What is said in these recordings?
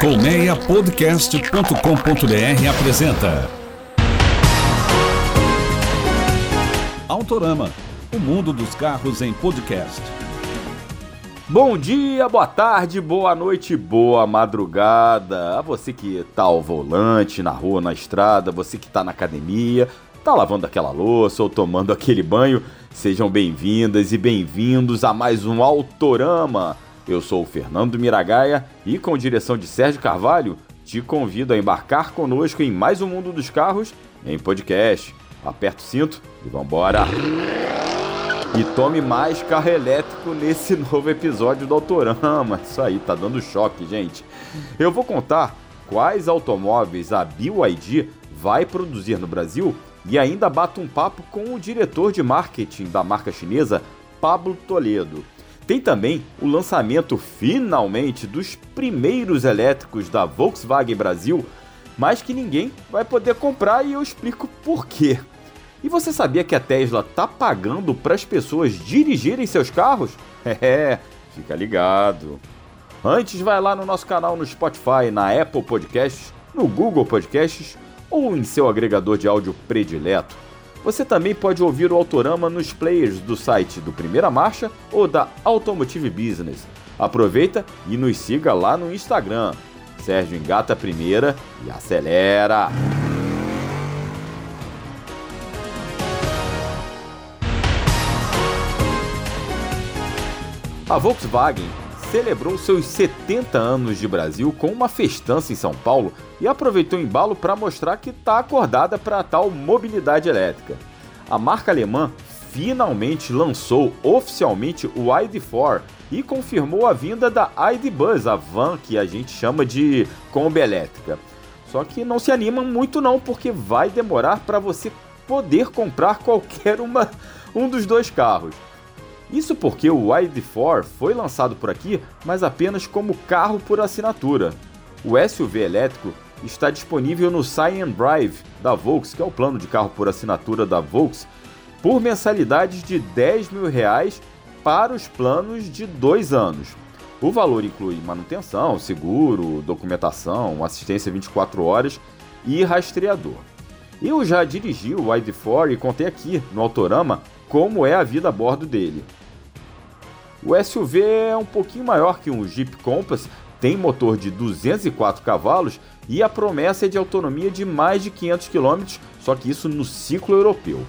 Colmeiapodcast.com.br apresenta Autorama, o mundo dos carros em podcast. Bom dia, boa tarde, boa noite, boa madrugada. A você que tá ao volante, na rua, na estrada, você que tá na academia, tá lavando aquela louça ou tomando aquele banho, sejam bem-vindas e bem-vindos a mais um Autorama eu sou o Fernando Miragaia e, com direção de Sérgio Carvalho, te convido a embarcar conosco em mais um Mundo dos Carros em podcast. Aperta o cinto e vambora! E tome mais carro elétrico nesse novo episódio do Autorama. Isso aí, tá dando choque, gente. Eu vou contar quais automóveis a BYD vai produzir no Brasil e ainda bato um papo com o diretor de marketing da marca chinesa, Pablo Toledo. Tem também o lançamento finalmente dos primeiros elétricos da Volkswagen Brasil, mas que ninguém vai poder comprar e eu explico por quê. E você sabia que a Tesla tá pagando para as pessoas dirigirem seus carros? É, fica ligado. Antes, vai lá no nosso canal no Spotify, na Apple Podcasts, no Google Podcasts ou em seu agregador de áudio predileto você também pode ouvir o Autorama nos players do site do Primeira Marcha ou da Automotive Business. Aproveita e nos siga lá no Instagram. Sérgio engata a primeira e acelera! A Volkswagen celebrou seus 70 anos de Brasil com uma festança em São Paulo e aproveitou o embalo para mostrar que está acordada para a tal mobilidade elétrica. A marca alemã finalmente lançou oficialmente o ID4 e confirmou a vinda da ID Buzz, a van que a gente chama de Kombi elétrica. Só que não se anima muito não, porque vai demorar para você poder comprar qualquer uma, um dos dois carros. Isso porque o ID4 foi lançado por aqui, mas apenas como carro por assinatura. O SUV elétrico está disponível no Cyan Drive da Volks, que é o plano de carro por assinatura da Volks, por mensalidades de 10 mil reais para os planos de dois anos. O valor inclui manutenção, seguro, documentação, assistência 24 horas e rastreador. Eu já dirigi o ID4 e contei aqui no Autorama como é a vida a bordo dele. O SUV é um pouquinho maior que um Jeep Compass, tem motor de 204 cavalos e a promessa é de autonomia de mais de 500 km, só que isso no ciclo europeu.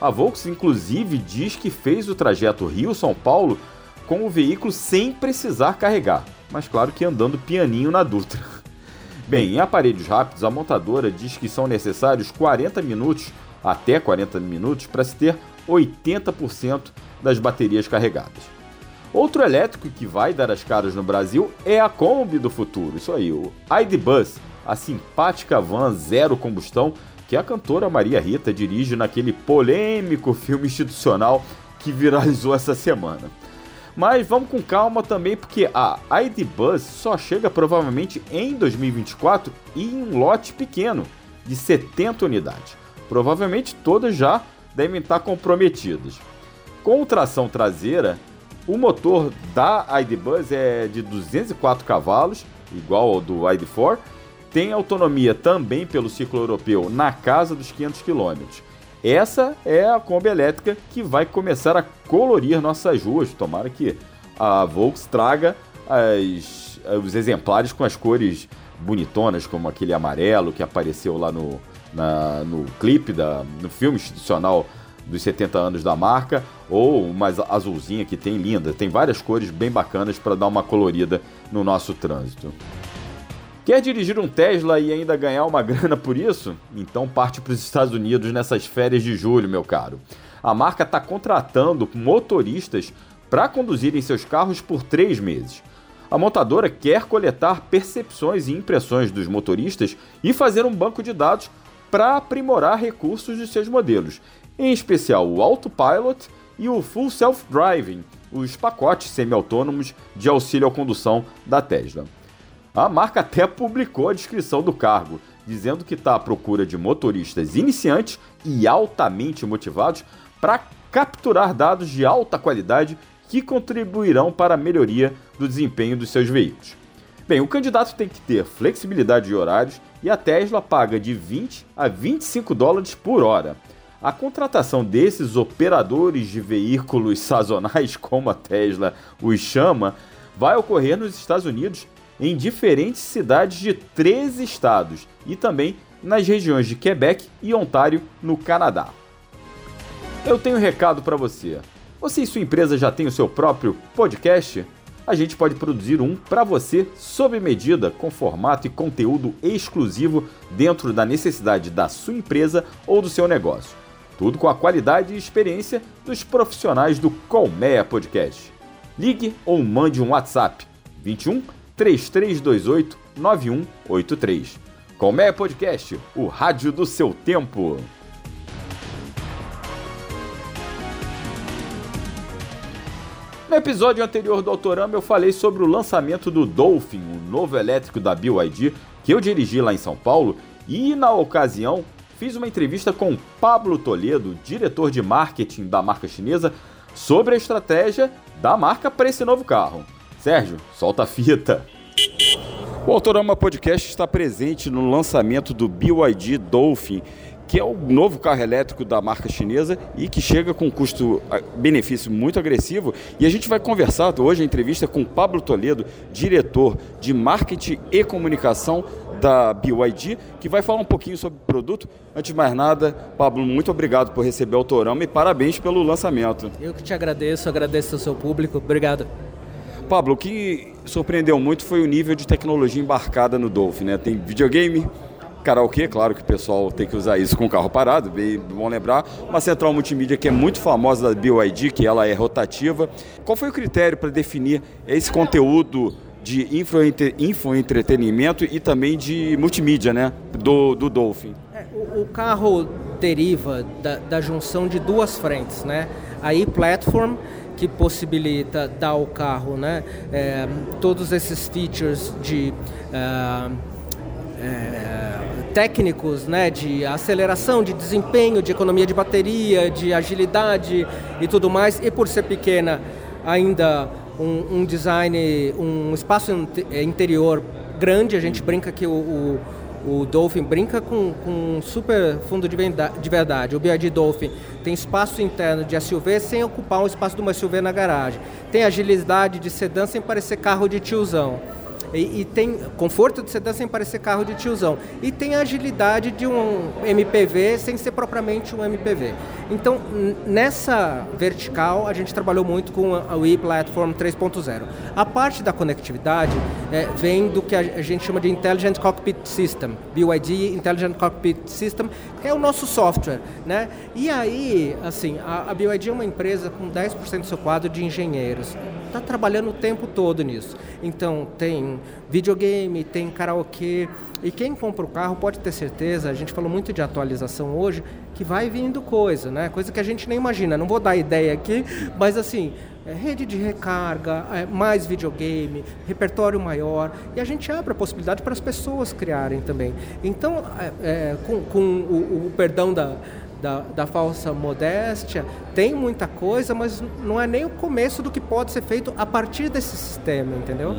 A Volkswagen inclusive diz que fez o trajeto Rio-São Paulo com o veículo sem precisar carregar, mas claro que andando pianinho na Dutra. Bem, em aparelhos rápidos, a montadora diz que são necessários 40 minutos, até 40 minutos, para se ter 80% das baterias carregadas. Outro elétrico que vai dar as caras no Brasil é a Kombi do futuro, isso aí, o ID Bus, a simpática van zero combustão que a cantora Maria Rita dirige naquele polêmico filme institucional que viralizou essa semana. Mas vamos com calma também, porque a ID Bus só chega provavelmente em 2024 e em um lote pequeno, de 70 unidades. Provavelmente todas já devem estar comprometidas. Com tração traseira, o motor da ID Buzz é de 204 cavalos, igual ao do ID4. Tem autonomia também pelo ciclo europeu na casa dos 500 km. Essa é a Kombi elétrica que vai começar a colorir nossas ruas. Tomara que a Volks traga as, os exemplares com as cores bonitonas, como aquele amarelo que apareceu lá no, na, no clipe, da, no filme institucional dos 70 anos da marca, ou uma azulzinha que tem linda. Tem várias cores bem bacanas para dar uma colorida no nosso trânsito. Quer dirigir um Tesla e ainda ganhar uma grana por isso? Então parte para os Estados Unidos nessas férias de julho, meu caro. A marca está contratando motoristas para conduzirem seus carros por três meses. A montadora quer coletar percepções e impressões dos motoristas e fazer um banco de dados para aprimorar recursos de seus modelos em especial o Autopilot e o Full Self Driving, os pacotes semi-autônomos de auxílio à condução da Tesla. A marca até publicou a descrição do cargo, dizendo que está à procura de motoristas iniciantes e altamente motivados para capturar dados de alta qualidade que contribuirão para a melhoria do desempenho dos seus veículos. Bem, o candidato tem que ter flexibilidade de horários e a Tesla paga de 20 a 25 dólares por hora. A contratação desses operadores de veículos sazonais, como a Tesla os chama, vai ocorrer nos Estados Unidos em diferentes cidades de 13 estados e também nas regiões de Quebec e Ontário, no Canadá. Eu tenho um recado para você. Você e sua empresa já tem o seu próprio podcast? A gente pode produzir um para você sob medida, com formato e conteúdo exclusivo dentro da necessidade da sua empresa ou do seu negócio. Tudo com a qualidade e experiência dos profissionais do Colmeia Podcast. Ligue ou mande um WhatsApp 21 3328 9183. Colmeia Podcast, o rádio do seu tempo. No episódio anterior do Autorama eu falei sobre o lançamento do Dolphin, o novo elétrico da BYD, que eu dirigi lá em São Paulo, e na ocasião fiz uma entrevista com Pablo Toledo, diretor de marketing da marca chinesa, sobre a estratégia da marca para esse novo carro. Sérgio, solta a fita. O Autorama Podcast está presente no lançamento do BYD Dolphin, que é o novo carro elétrico da marca chinesa e que chega com um custo-benefício muito agressivo. E a gente vai conversar hoje a entrevista com Pablo Toledo, diretor de marketing e comunicação da BYD, que vai falar um pouquinho sobre o produto. Antes de mais nada, Pablo, muito obrigado por receber o Autorama e parabéns pelo lançamento. Eu que te agradeço, agradeço ao seu público. Obrigado. Pablo, o que surpreendeu muito foi o nível de tecnologia embarcada no Dolphin, né? Tem videogame, karaokê, claro que o pessoal tem que usar isso com o carro parado, bem bom lembrar. Uma central multimídia que é muito famosa da BYD, que ela é rotativa. Qual foi o critério para definir esse conteúdo de infoentretenimento e também de multimídia, né, do, do Dolphin? É, o, o, carro deriva da, da junção de duas frentes, né? A e-platform que possibilita dar ao carro né, é, todos esses features de é, é, técnicos né, de aceleração, de desempenho, de economia de bateria, de agilidade e tudo mais, e por ser pequena ainda um, um design, um espaço interior grande, a gente brinca que o, o o Dolphin brinca com, com um super fundo de verdade. O BYD Dolphin tem espaço interno de SUV sem ocupar um espaço de uma SUV na garagem. Tem agilidade de sedã sem parecer carro de tiozão. E, e, tem conforto de sedã sem parecer carro de tiozão. E tem agilidade de um MPV sem ser propriamente um MPV. Então, nessa vertical, a gente trabalhou muito com a Wii Platform 3.0. A parte da conectividade é, vem do que a gente chama de Intelligent Cockpit System, BYD Intelligent Cockpit System, que é o nosso software. Né? E aí, assim, a, a BYD é uma empresa com 10% do seu quadro de engenheiros. Está trabalhando o tempo todo nisso. Então, tem videogame, tem karaokê. E quem compra o carro pode ter certeza, a gente falou muito de atualização hoje, que vai vindo coisa, né? Coisa que a gente nem imagina. Não vou dar ideia aqui, mas assim, é, rede de recarga, é, mais videogame, repertório maior, e a gente abre a possibilidade para as pessoas criarem também. Então, é, é com, com o, o, perdão da, da, da, falsa modéstia, tem muita coisa, mas não é nem o começo do que pode ser feito a partir desse sistema, entendeu?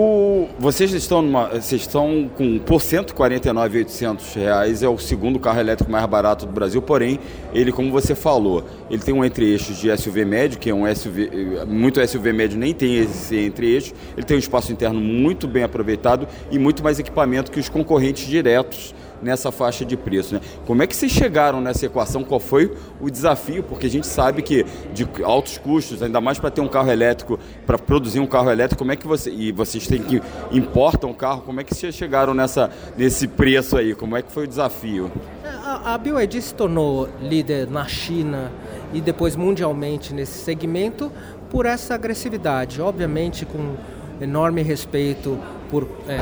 O, vocês estão numa, vocês estão com por 149.800 reais é o segundo carro elétrico mais barato do Brasil, porém ele, como você falou, ele tem um entre-eixos de SUV médio, que é um SUV muito SUV médio nem tem esse entre-eixo. Ele tem um espaço interno muito bem aproveitado e muito mais equipamento que os concorrentes diretos nessa faixa de preço. Né? Como é que vocês chegaram nessa equação? Qual foi o desafio? Porque a gente sabe que de altos custos, ainda mais para ter um carro elétrico, para produzir um carro elétrico, como é que você e vocês têm que importam o carro? Como é que vocês chegaram nessa nesse preço aí? Como é que foi o desafio? É, a, a BYD se tornou líder na China e depois mundialmente nesse segmento por essa agressividade, obviamente com enorme respeito por é,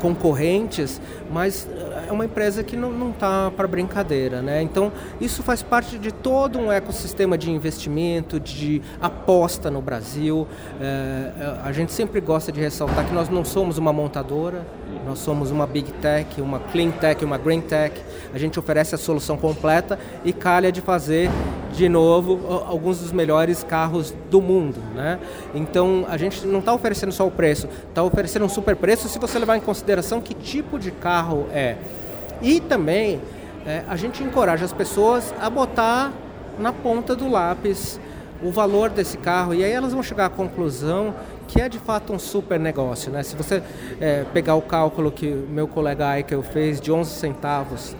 concorrentes, mas uma empresa que não está para brincadeira, né? Então isso faz parte de todo um ecossistema de investimento, de aposta no Brasil. É, a gente sempre gosta de ressaltar que nós não somos uma montadora, nós somos uma big tech, uma clean tech, uma green tech. A gente oferece a solução completa e calha de fazer de novo, alguns dos melhores carros do mundo, né? Então, a gente não está oferecendo só o preço, está oferecendo um super preço se você levar em consideração que tipo de carro é. E também, é, a gente encoraja as pessoas a botar na ponta do lápis o valor desse carro e aí elas vão chegar à conclusão que é de fato um super negócio, né? Se você é, pegar o cálculo que meu colega Aikel fez de 11 centavos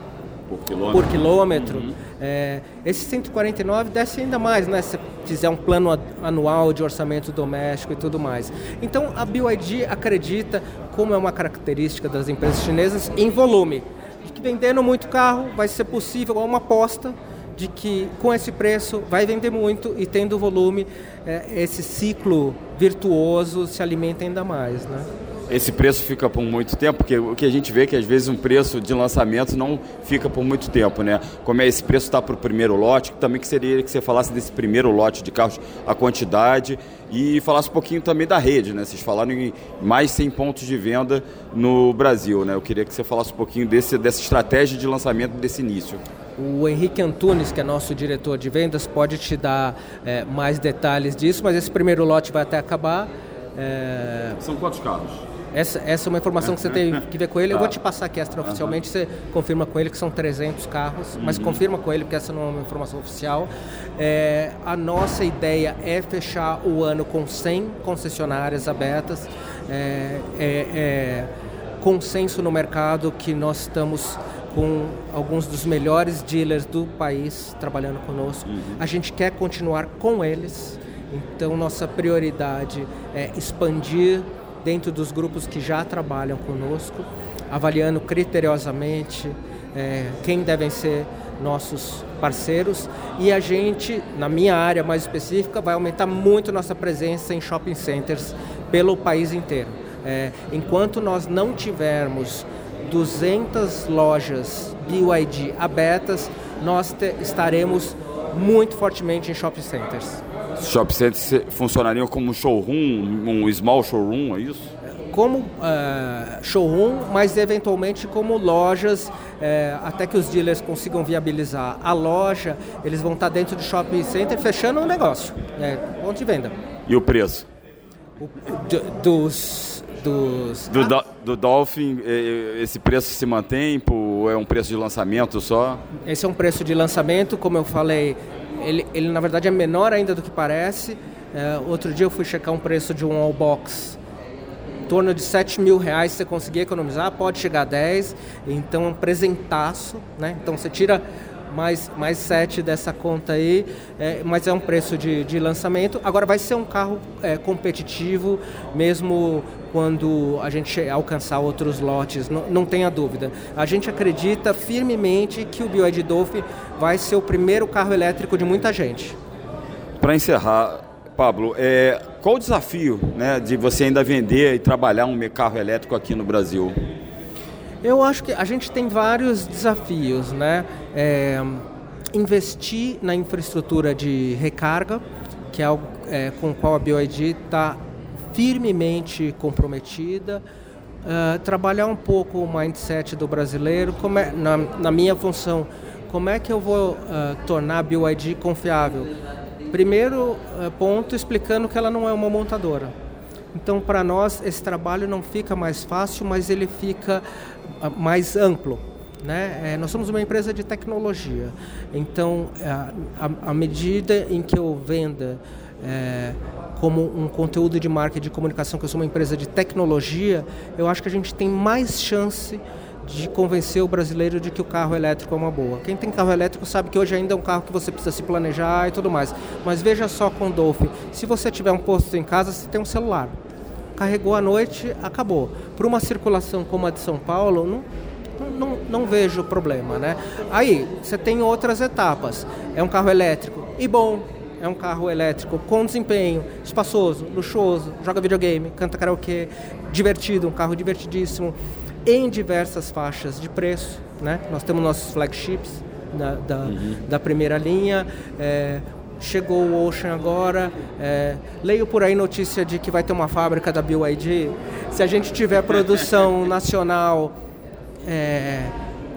por quilômetro, por quilômetro uhum. é, esse 149 desce ainda mais, né? Se fizer um plano anual de orçamento doméstico e tudo mais. Então a BYD acredita, como é uma característica das empresas chinesas, em volume. Vendendo muito carro vai ser possível, uma aposta de que com esse preço vai vender muito e tendo volume, é, esse ciclo virtuoso se alimenta ainda mais. Né? Esse preço fica por muito tempo, porque o que a gente vê é que às vezes um preço de lançamento não fica por muito tempo, né? Como é esse preço está para o primeiro lote, também que seria que você falasse desse primeiro lote de carros, a quantidade e falasse um pouquinho também da rede, né? Vocês falaram em mais 100 pontos de venda no Brasil, né? Eu queria que você falasse um pouquinho desse, dessa estratégia de lançamento desse início. O Henrique Antunes, que é nosso diretor de vendas, pode te dar é, mais detalhes disso, mas esse primeiro lote vai até acabar. É... São quantos carros? Essa, essa é uma informação que você tem que ver com ele. Eu vou te passar aqui extraoficialmente, você confirma com ele que são 300 carros, mas uhum. confirma com ele porque essa não é uma informação oficial. É, a nossa ideia é fechar o ano com 100 concessionárias abertas. É, é, é consenso no mercado que nós estamos com alguns dos melhores dealers do país trabalhando conosco. Uhum. A gente quer continuar com eles, então nossa prioridade é expandir dentro dos grupos que já trabalham conosco, avaliando criteriosamente é, quem devem ser nossos parceiros e a gente, na minha área mais específica, vai aumentar muito nossa presença em shopping centers pelo país inteiro. É, enquanto nós não tivermos 200 lojas BYD abertas, nós te, estaremos muito fortemente em shopping centers. Shopping centers funcionariam como um showroom, um small showroom, é isso? Como uh, showroom, mas eventualmente como lojas, uh, até que os dealers consigam viabilizar a loja, eles vão estar dentro do shopping center fechando o um negócio, é, ponto de venda. E o preço? O, dos dos... Do, do, do Dolphin, esse preço se mantém ou é um preço de lançamento só? Esse é um preço de lançamento, como eu falei, ele, ele na verdade é menor ainda do que parece. É, outro dia eu fui checar um preço de um all box em torno de 7 mil reais, você conseguir economizar, pode chegar a 10, então é um presentaço, né? Então você tira mais, mais 7 dessa conta aí, é, mas é um preço de, de lançamento. Agora vai ser um carro é, competitivo, mesmo quando a gente alcançar outros lotes, não, não tenha dúvida. A gente acredita firmemente que o BYD Dolphin vai ser o primeiro carro elétrico de muita gente. Para encerrar, Pablo, é, qual o desafio né, de você ainda vender e trabalhar um carro elétrico aqui no Brasil? Eu acho que a gente tem vários desafios, né? É, investir na infraestrutura de recarga, que é algo é, com o qual a BioID está firmemente comprometida. Uh, trabalhar um pouco o mindset do brasileiro, como é, na, na minha função, como é que eu vou uh, tornar a BioID confiável? Primeiro uh, ponto, explicando que ela não é uma montadora. Então, para nós, esse trabalho não fica mais fácil, mas ele fica mais amplo. Né? É, nós somos uma empresa de tecnologia, então à medida em que eu venda é, como um conteúdo de marca de comunicação, que eu sou uma empresa de tecnologia, eu acho que a gente tem mais chance de convencer o brasileiro de que o carro elétrico é uma boa. Quem tem carro elétrico sabe que hoje ainda é um carro que você precisa se planejar e tudo mais. Mas veja só com o Dolphin, se você tiver um posto em casa, você tem um celular carregou à noite, acabou. Para uma circulação como a de São Paulo, não, não, não vejo problema, né? Aí, você tem outras etapas. É um carro elétrico e bom, é um carro elétrico com desempenho, espaçoso, luxuoso, joga videogame, canta karaokê, divertido, um carro divertidíssimo, em diversas faixas de preço, né? Nós temos nossos flagships da, da, uhum. da primeira linha, é, chegou o Ocean agora. É, leio por aí notícia de que vai ter uma fábrica da BYD. Se a gente tiver produção nacional é,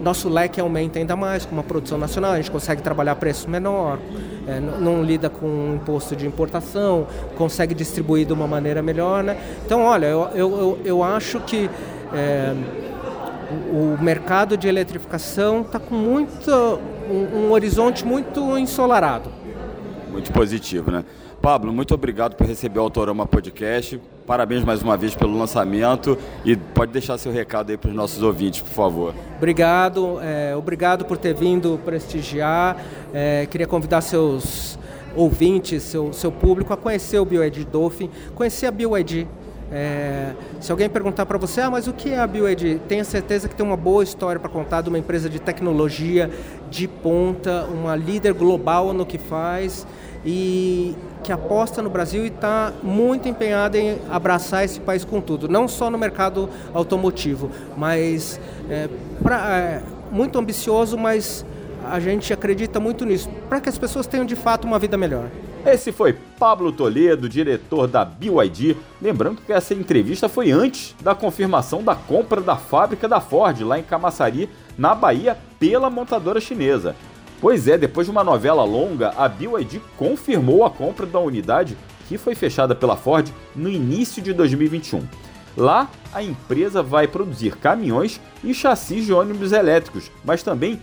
nosso leque aumenta ainda mais com uma produção nacional, a gente consegue trabalhar preço menor, é, não, lida com imposto de importação, consegue distribuir de uma maneira melhor. Né? Então, olha, eu, eu, eu acho que é, o mercado de eletrificação está com muito, um, um horizonte muito ensolarado. Muito positivo, né? Pablo, muito obrigado por receber o Autorama Podcast. Parabéns mais uma vez pelo lançamento e pode deixar seu recado aí para os nossos ouvintes, por favor. Obrigado, é, obrigado por ter vindo prestigiar. É, queria convidar seus ouvintes, seu, seu público a conhecer o BioEd Dolphin, conhecer a BioEd. É, se alguém perguntar para você, ah, mas o que é a BioEd? Tenha certeza que tem uma boa história para contar de uma empresa de tecnologia de ponta, uma líder global no que faz e que aposta no Brasil e está muito empenhada em abraçar esse país com tudo, não só no mercado automotivo, mas é, pra, é, muito ambicioso, mas a gente acredita muito nisso, para que as pessoas tenham de fato uma vida melhor. Esse foi Pablo Toledo, diretor da BYD. Lembrando que essa entrevista foi antes da confirmação da compra da fábrica da Ford lá em Camaçari, na Bahia, pela montadora chinesa. Pois é, depois de uma novela longa, a BYD confirmou a compra da unidade que foi fechada pela Ford no início de 2021. Lá, a empresa vai produzir caminhões e chassis de ônibus elétricos, mas também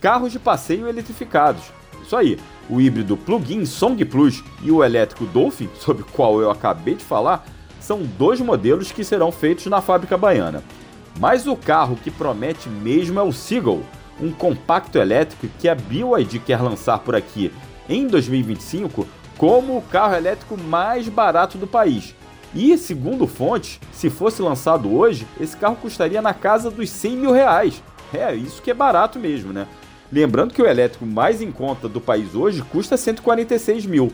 carros de passeio eletrificados. Isso aí, o híbrido plug-in Song Plus e o elétrico Dolphin, sobre o qual eu acabei de falar, são dois modelos que serão feitos na fábrica baiana. Mas o carro que promete mesmo é o Seagull, um compacto elétrico que a BYD quer lançar por aqui em 2025 como o carro elétrico mais barato do país. E, segundo fontes, se fosse lançado hoje, esse carro custaria na casa dos 100 mil reais. É, isso que é barato mesmo, né? Lembrando que o elétrico mais em conta do país hoje custa 146 mil.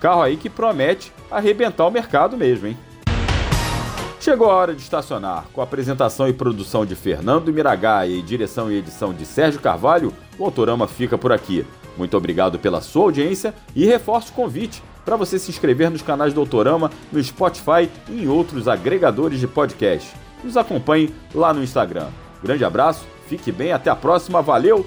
Carro aí que promete arrebentar o mercado mesmo, hein? Chegou a hora de estacionar. Com a apresentação e produção de Fernando Miragaia e direção e edição de Sérgio Carvalho, o Autorama fica por aqui. Muito obrigado pela sua audiência e reforço o convite para você se inscrever nos canais do Autorama, no Spotify e em outros agregadores de podcast. Nos acompanhe lá no Instagram. Grande abraço, fique bem, até a próxima, valeu,